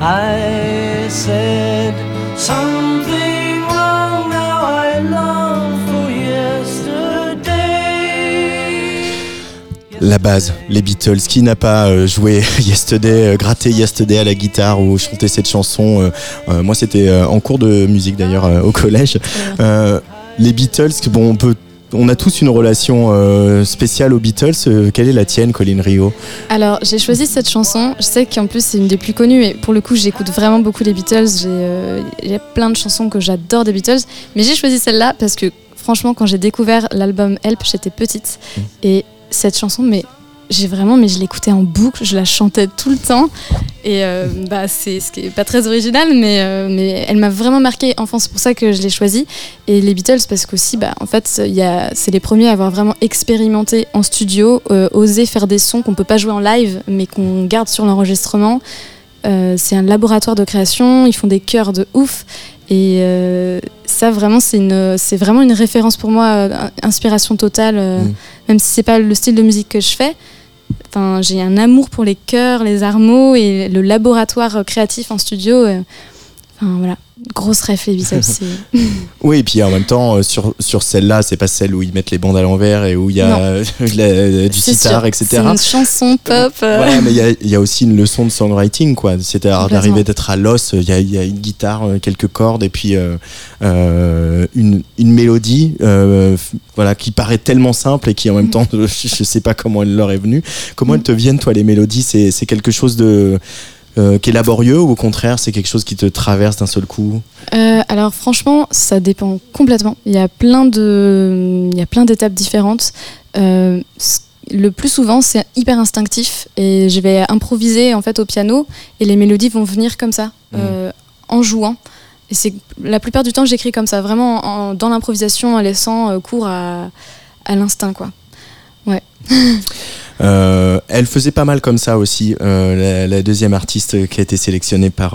I said something wrong. Now I long for yesterday. La base, les Beatles. Qui n'a pas euh, joué Yesterday, euh, gratté Yesterday à la guitare ou chanté cette chanson euh, euh, Moi, c'était euh, en cours de musique d'ailleurs euh, au collège. Euh, les Beatles, bon, on peut. On a tous une relation euh, spéciale aux Beatles. Euh, quelle est la tienne, Colin Rio Alors, j'ai choisi cette chanson. Je sais qu'en plus, c'est une des plus connues. Et pour le coup, j'écoute vraiment beaucoup les Beatles. J'ai euh, il y a plein de chansons que j'adore des Beatles. Mais j'ai choisi celle-là parce que, franchement, quand j'ai découvert l'album Help, j'étais petite. Et cette chanson, mais j'ai vraiment, mais je l'écoutais en boucle, je la chantais tout le temps. Et euh, bah, c'est ce qui est pas très original, mais, euh, mais elle m'a vraiment marqué enfant. C'est pour ça que je l'ai choisie. Et les Beatles, parce qu'aussi, bah, en fait, c'est les premiers à avoir vraiment expérimenté en studio, euh, osé faire des sons qu'on peut pas jouer en live, mais qu'on garde sur l'enregistrement. Euh, c'est un laboratoire de création, ils font des chœurs de ouf. Et euh, ça, vraiment, c'est vraiment une référence pour moi, euh, inspiration totale, euh, Mm. même si c'est pas le style de musique que je fais. J'ai un amour pour les chœurs, les armeaux et le laboratoire euh, créatif en studio. Enfin, voilà, grosse ref les Oui, et puis en même temps, euh, sur, sur celle-là, c'est pas celle où ils mettent les bandes à l'envers et où il y a euh, la- du sitar, etc. C'est une chanson pop. euh. Ouais, mais il y a- il y, a aussi une leçon de songwriting, quoi. C'est-à-dire d'arriver d'être à l'os. Il y a, il y a une guitare, quelques cordes et puis euh, euh, une, une mélodie, euh, voilà, qui paraît tellement simple et qui en même temps, je, je sais pas comment elle leur est venue. Comment elles te viennent, toi, les mélodies? C'est quelque chose de euh, qui est laborieux ou au contraire, c'est quelque chose qui te traverse d'un seul coup Euh, alors franchement, ça dépend complètement. Il y a plein de, il y a plein d'étapes différentes. Euh, le plus souvent, c'est hyper instinctif et je vais improviser en fait au piano et les mélodies vont venir comme ça, euh, en jouant. Et c'est la plupart du temps, j'écris comme ça, vraiment en- dans l'improvisation, en laissant cours à, à l'instinct, quoi. Euh, elle faisait pas mal comme ça aussi, euh, la, deuxième artiste qui a été sélectionnée par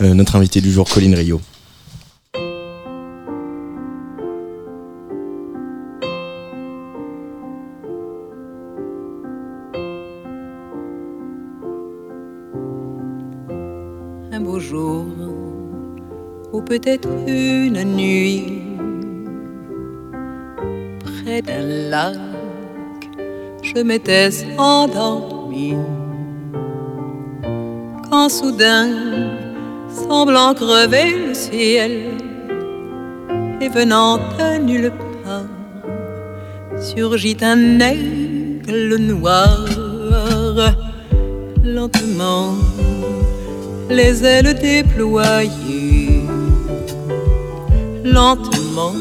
euh, notre invité du jour, Colline Rio. un beau jour ou peut-être une nuit près d'un lac je m'étais endormi quand soudain semblant crever le ciel et venant de nulle part surgit un aigle noir lentement les ailes déployées. Lentement,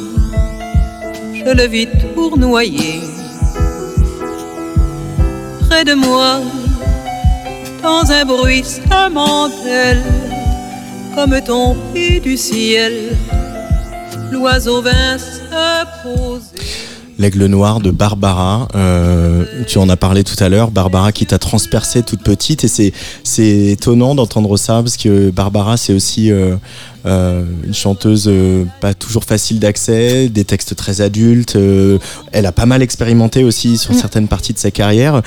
je le vis tournoyer. Près de moi, dans un bruissement d'ailes, comme tombé du ciel, l'oiseau vint se poser. L'aigle noir de Barbara, euh, tu en as parlé tout à l'heure, Barbara qui t'a transpercé toute petite et c'est c'est étonnant d'entendre ça parce que Barbara c'est aussi euh, euh, une chanteuse pas toujours facile d'accès, des textes très adultes, elle a pas mal expérimenté aussi sur Mm. certaines parties de sa carrière.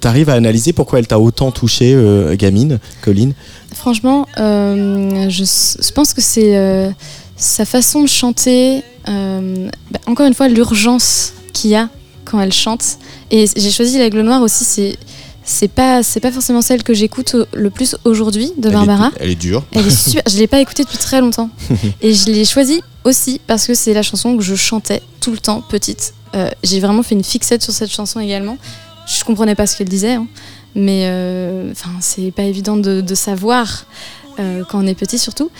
T'arrives à analyser pourquoi elle t'a autant touché, gamine, Colline? Franchement, je, je pense que c'est sa façon de chanter, euh, bah, encore une fois, l'urgence qu'il y a quand elle chante. Et j'ai choisi l'aigle noir aussi, c'est. C'est pas, c'est pas forcément celle que j'écoute le plus aujourd'hui de Elle est- Barbara. elle est dure. Elle est super. Je l'ai pas écoutée depuis très longtemps. Et je l'ai choisie aussi parce que c'est la chanson que je chantais tout le temps petite. Euh, J'ai vraiment fait une fixette sur cette chanson également. Je comprenais pas ce qu'elle disait, hein. mais euh, c'est pas évident de, de savoir euh, quand on est petit surtout.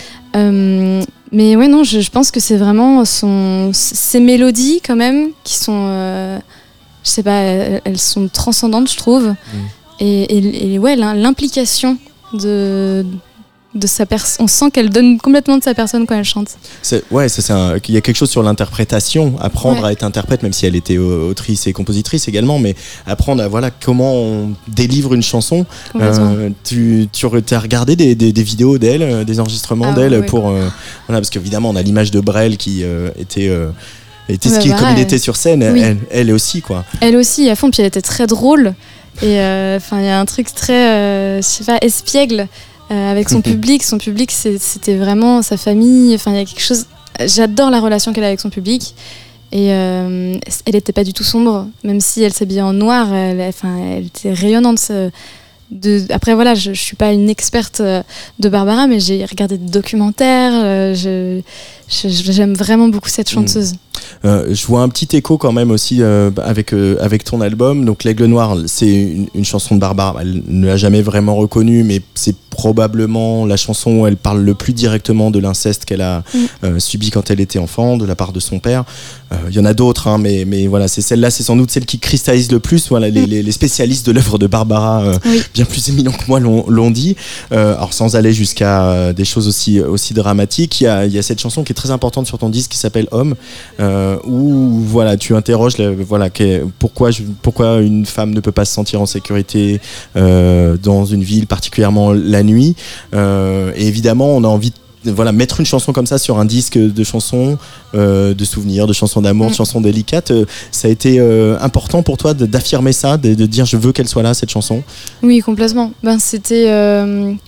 Mais ouais non, je, je pense que c'est vraiment son ces mélodies quand même qui sont, euh, je sais pas, elles, sont transcendantes je trouve. Et, et- et ouais l'im- l'implication de de sa. On sent qu'elle donne complètement de sa personne quand elle chante. Ouais, il y a quelque chose sur l'interprétation, apprendre Ouais. à être interprète, même si elle était euh, autrice et compositrice également, mais apprendre à voilà comment on délivre une chanson. Euh, tu tu as regardé des, des- des vidéos d'elle, euh, des enregistrements Ah d'elle ouais, pour euh, voilà parce qu'évidemment on a l'image de Brel qui euh, était était ce Ouais, qui bah, comme il était sur scène, oui. elle, elle aussi quoi. Elle aussi, à fond, puis elle était très drôle. Et enfin, il y a un truc très, je sais pas, espiègle euh, avec son public. Son public, c'était vraiment sa famille. Enfin, il y a quelque chose. J'adore la relation qu'elle a avec son public. Et euh, elle n'était pas du tout sombre, même si elle s'habillait en noir. Elle, enfin, elle était rayonnante. De... Après, voilà, je, je suis pas une experte euh, de Barbara, mais j'ai regardé des documentaires. euh, je- J'aime vraiment beaucoup cette chanteuse. Euh, je vois un petit écho quand même aussi euh, avec, euh, avec ton album. Donc L'Aigle Noir, c'est une, une chanson de Barbara. Elle ne l'a jamais vraiment reconnue, mais c'est probablement la chanson où elle parle le plus directement de l'inceste qu'elle a Mm. subi quand elle était enfant, de la part de son père. Il y en a d'autres, hein, mais, mais voilà, c'est celle-là, c'est sans doute celle qui cristallise le plus. Voilà, les, les- les spécialistes de l'œuvre de Barbara, Oui. Bien plus éminents que moi, l'ont dit. Euh, alors sans aller jusqu'à euh, des choses aussi, aussi dramatiques, il y a, cette chanson qui est très importante sur ton disque qui s'appelle Homme, euh, où voilà, tu interroges voilà, pourquoi, pourquoi une femme ne peut pas se sentir en sécurité dans une ville, particulièrement la nuit. Évidemment, on a envie de voilà, mettre une chanson comme ça sur un disque de chansons, euh, de souvenirs, de chansons d'amour, de Mm. chansons délicates. euh, ça a été euh, important pour toi d'affirmer ça, de, de dire je veux qu'elle soit là, cette chanson? Oui, complètement. Ben, c'était.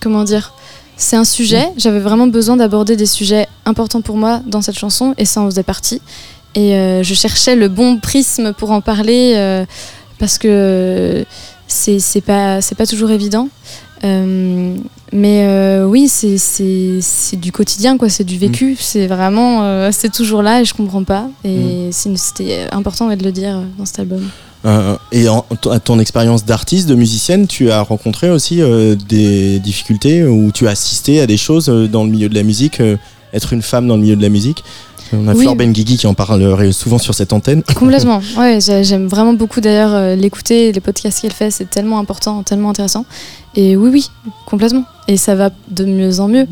comment dire C'est un sujet. J'avais vraiment besoin d'aborder des sujets importants pour moi dans cette chanson et ça en faisait partie. Et je cherchais le bon prisme pour en parler parce que c'est pas, c'est pas toujours évident. Euh, mais euh, oui, c'est- du quotidien, quoi. C'est du vécu. C'est vraiment. euh, c'est toujours là et je comprends pas. Et une- c'était important ouais, de le dire dans cet album. Et en, à ton expérience d'artiste, de musicienne, tu as rencontré aussi des difficultés ou tu as assisté à des choses dans le milieu de la musique, être une femme dans le milieu de la musique? On a Oui. Flore Benguigui qui en parle souvent sur cette antenne. Complètement. Ouais, j'ai- j'aime vraiment beaucoup d'ailleurs euh, l'écouter, les podcasts qu'elle fait, c'est tellement important, tellement intéressant. Et oui, oui, complètement. Et ça va de mieux en mieux.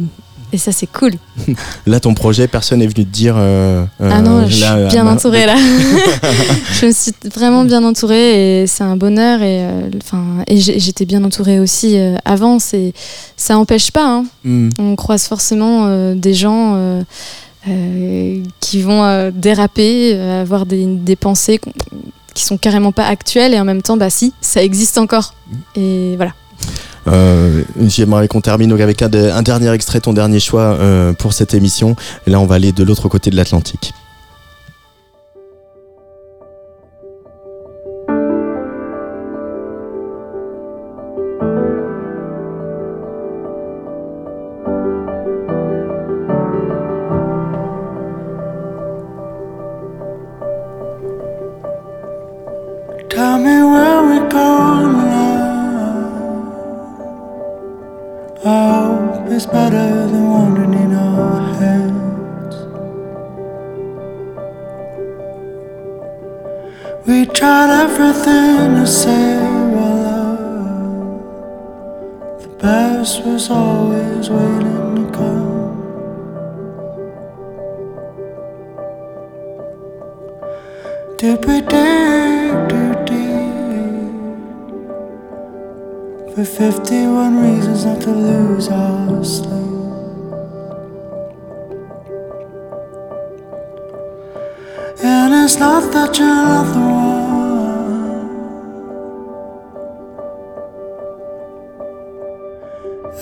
Et ça, c'est cool. Là, ton projet, personne n'est venu te dire. euh, ah non, euh, je là, suis bien entourée là. je me suis vraiment bien entourée et c'est un bonheur. Et, euh, enfin, et j'étais bien entourée aussi euh, avant. Ça n'empêche pas. hein. hmm. On croise forcément euh, des gens euh, qui vont euh, déraper, euh, avoir des, pensées qu'on- qui sont carrément pas actuelles et en même temps, bah si, ça existe encore. Et voilà. Euh, J'aimerais qu'on termine avec un, de- un dernier extrait, ton dernier choix pour cette émission. Là, on va aller de l'autre côté de l'Atlantique.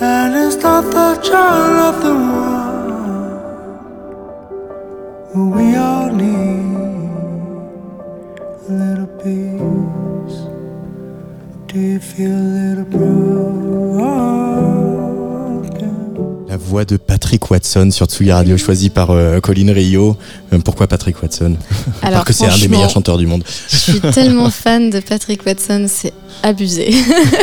And it's not the child of the world. Voix de Patrick Watson sur Tsugi Radio, choisie par euh, Colin Rio. Euh, pourquoi Patrick Watson? Alors, Parce que c'est un des meilleurs chanteurs du monde. Je suis tellement fan de Patrick Watson, c'est abusé.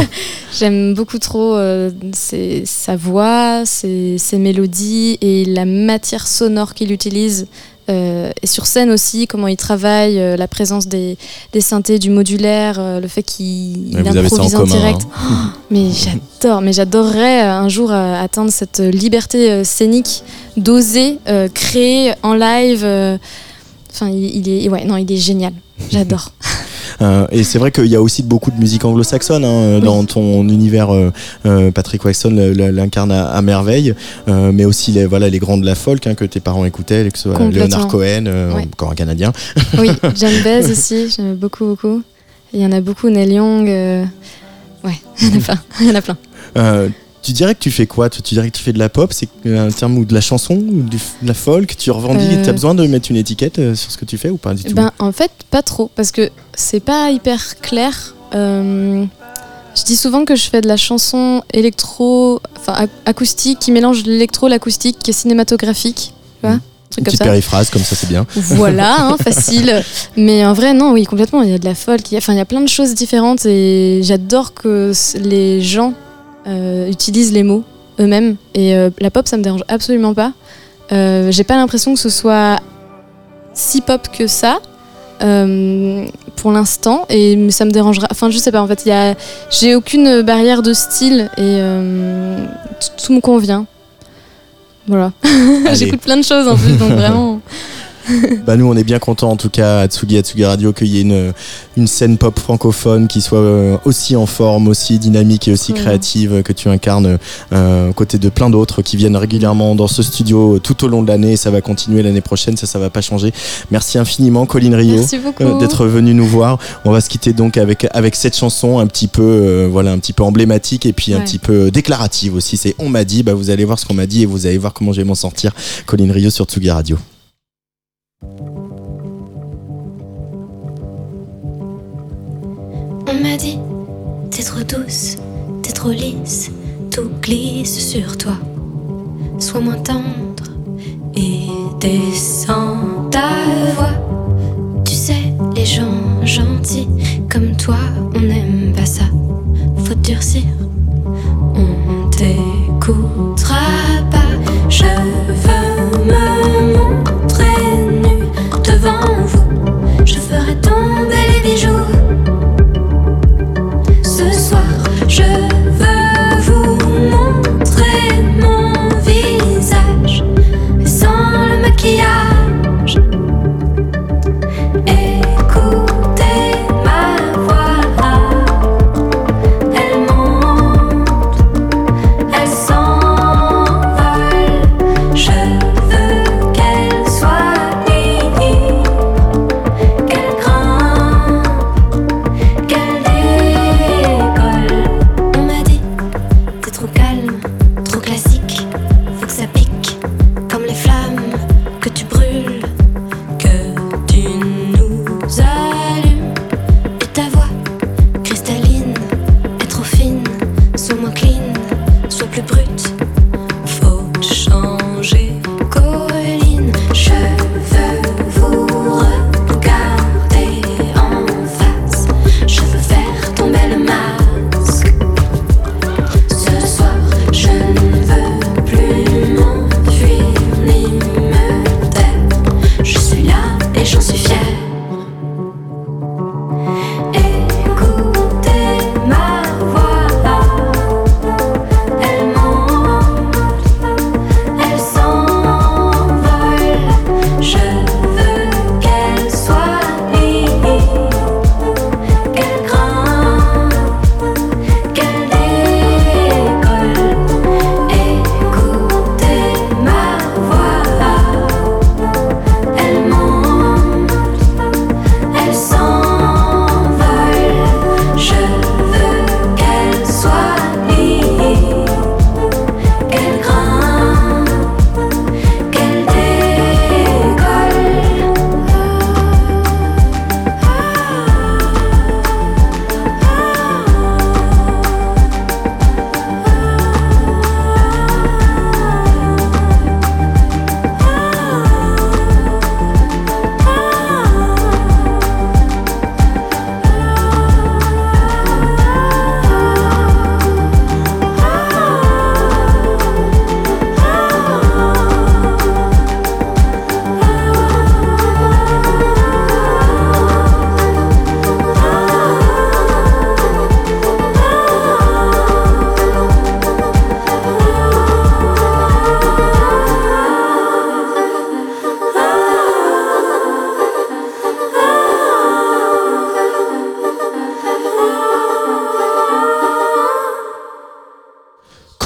J'aime beaucoup trop euh, ses- sa voix, ses, ses mélodies et la matière sonore qu'il utilise. Euh, et sur scène aussi, comment il travaille, euh, la présence des, des synthés, du modulaire, euh, le fait qu'il en improvise en, commun. direct. hein. Mais j'adore, mais j'adorerais un jour atteindre cette liberté scénique d'oser créer en live. Enfin, il, il est, ouais, non, il est génial. J'adore. Euh, et c'est vrai qu'il y a aussi beaucoup de musique anglo-saxonne hein, dans ton univers. euh, euh, Patrick le- l'incarne à, à merveille, euh, mais aussi les, voilà, les grands de la folk hein, que tes parents écoutaient, que ce soit. Leonard Cohen, Ouais. encore un Canadien. Oui, John Baez aussi, j'aime beaucoup, beaucoup. Il y en a beaucoup, Neil Young. Ouais, il y en a plein. Il y en a plein. Euh, tu dirais que tu fais quoi Tu dirais que tu fais de la pop, c'est un terme ou de la chanson ou de la folk? Tu revendiques Euh. Tu as besoin de mettre une étiquette euh, sur ce que tu fais ou pas du tout? Ben, en fait, pas trop, parce que c'est pas hyper clair. Euh, je dis souvent que je fais de la chanson électro, enfin ac- acoustique, qui mélange l'électro, l'acoustique, qui est cinématographique. Tu vois Mm. un truc Une comme petite ça. périphrase, comme ça c'est bien. Voilà, hein, facile. Mais en vrai, non, oui, complètement. Il y a de la folk, il y a, enfin, il y a plein de choses différentes et j'adore que les gens euh, utilisent les mots eux-mêmes. Et euh, la pop, ça me dérange absolument pas. Euh, J'ai pas l'impression que ce soit si pop que ça. euh, pour l'instant et ça me dérangera enfin je sais pas en fait il a j'ai aucune barrière de style et euh, tout- me convient voilà j'écoute plein de choses en plus donc vraiment Bah nous on est bien contents en tout cas à Tsugi, à Tsugi Radio qu'il y ait une, une scène pop francophone qui soit euh, aussi en forme, aussi dynamique et aussi Ouais. créative que tu incarnes euh, aux côtés de plein d'autres qui viennent régulièrement dans ce studio tout au long de l'année. Ça va continuer l'année prochaine, ça ça va pas changer. Merci infiniment Colline Rio. euh, d'être venu nous voir. On va se quitter donc avec avec cette chanson un petit peu euh, voilà un petit peu emblématique et puis un petit peu déclarative aussi. C'est on m'a dit, bah vous allez voir ce qu'on m'a dit et vous allez voir comment je vais m'en sortir. Colline Rio sur Tsugi Radio. On m'a dit, t'es trop douce, t'es trop lisse, tout glisse sur toi. Sois moins tendre et descends ta voix. Tu sais, les gens gentils comme toi, on n'aime pas ça. Faut durcir, on t'écoutera pas. 一束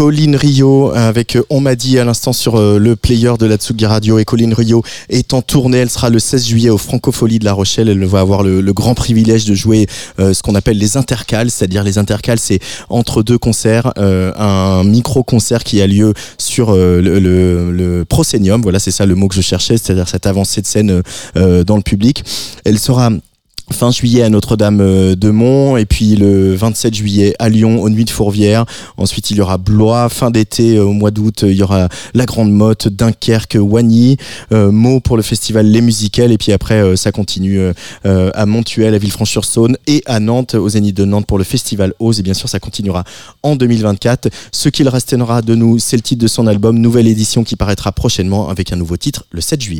Colline Rio avec euh, On m'a dit à l'instant sur euh, le player de la Tsugi Radio et Colline Rio est en tournée. Elle sera le 16 juillet au Francofolie de La Rochelle. Elle va avoir le, grand privilège de jouer euh, ce qu'on appelle les intercales, c'est-à-dire les intercales, c'est entre deux concerts, euh, un micro-concert qui a lieu sur euh, le, le. Voilà, c'est ça le mot que je cherchais, c'est-à-dire cette avancée de scène euh, dans le public. Elle sera fin juillet à Notre-Dame-de-Mont et puis le 27 juillet à Lyon aux Nuits de Fourvière. Ensuite il y aura Blois, fin d'été euh, au mois d'août il y aura la Grande Motte, Dunkerque, Wagny, euh, Meaux pour le festival Les Musicales et puis après euh, ça continue euh, euh, à Montuel, à Villefranche-sur-Saône et à Nantes au Zénith de Nantes pour le festival Ose et bien sûr ça continuera en 2024. Ce qu'il restera de nous c'est le titre de son album, nouvelle édition qui paraîtra prochainement avec un nouveau titre le 7 juillet.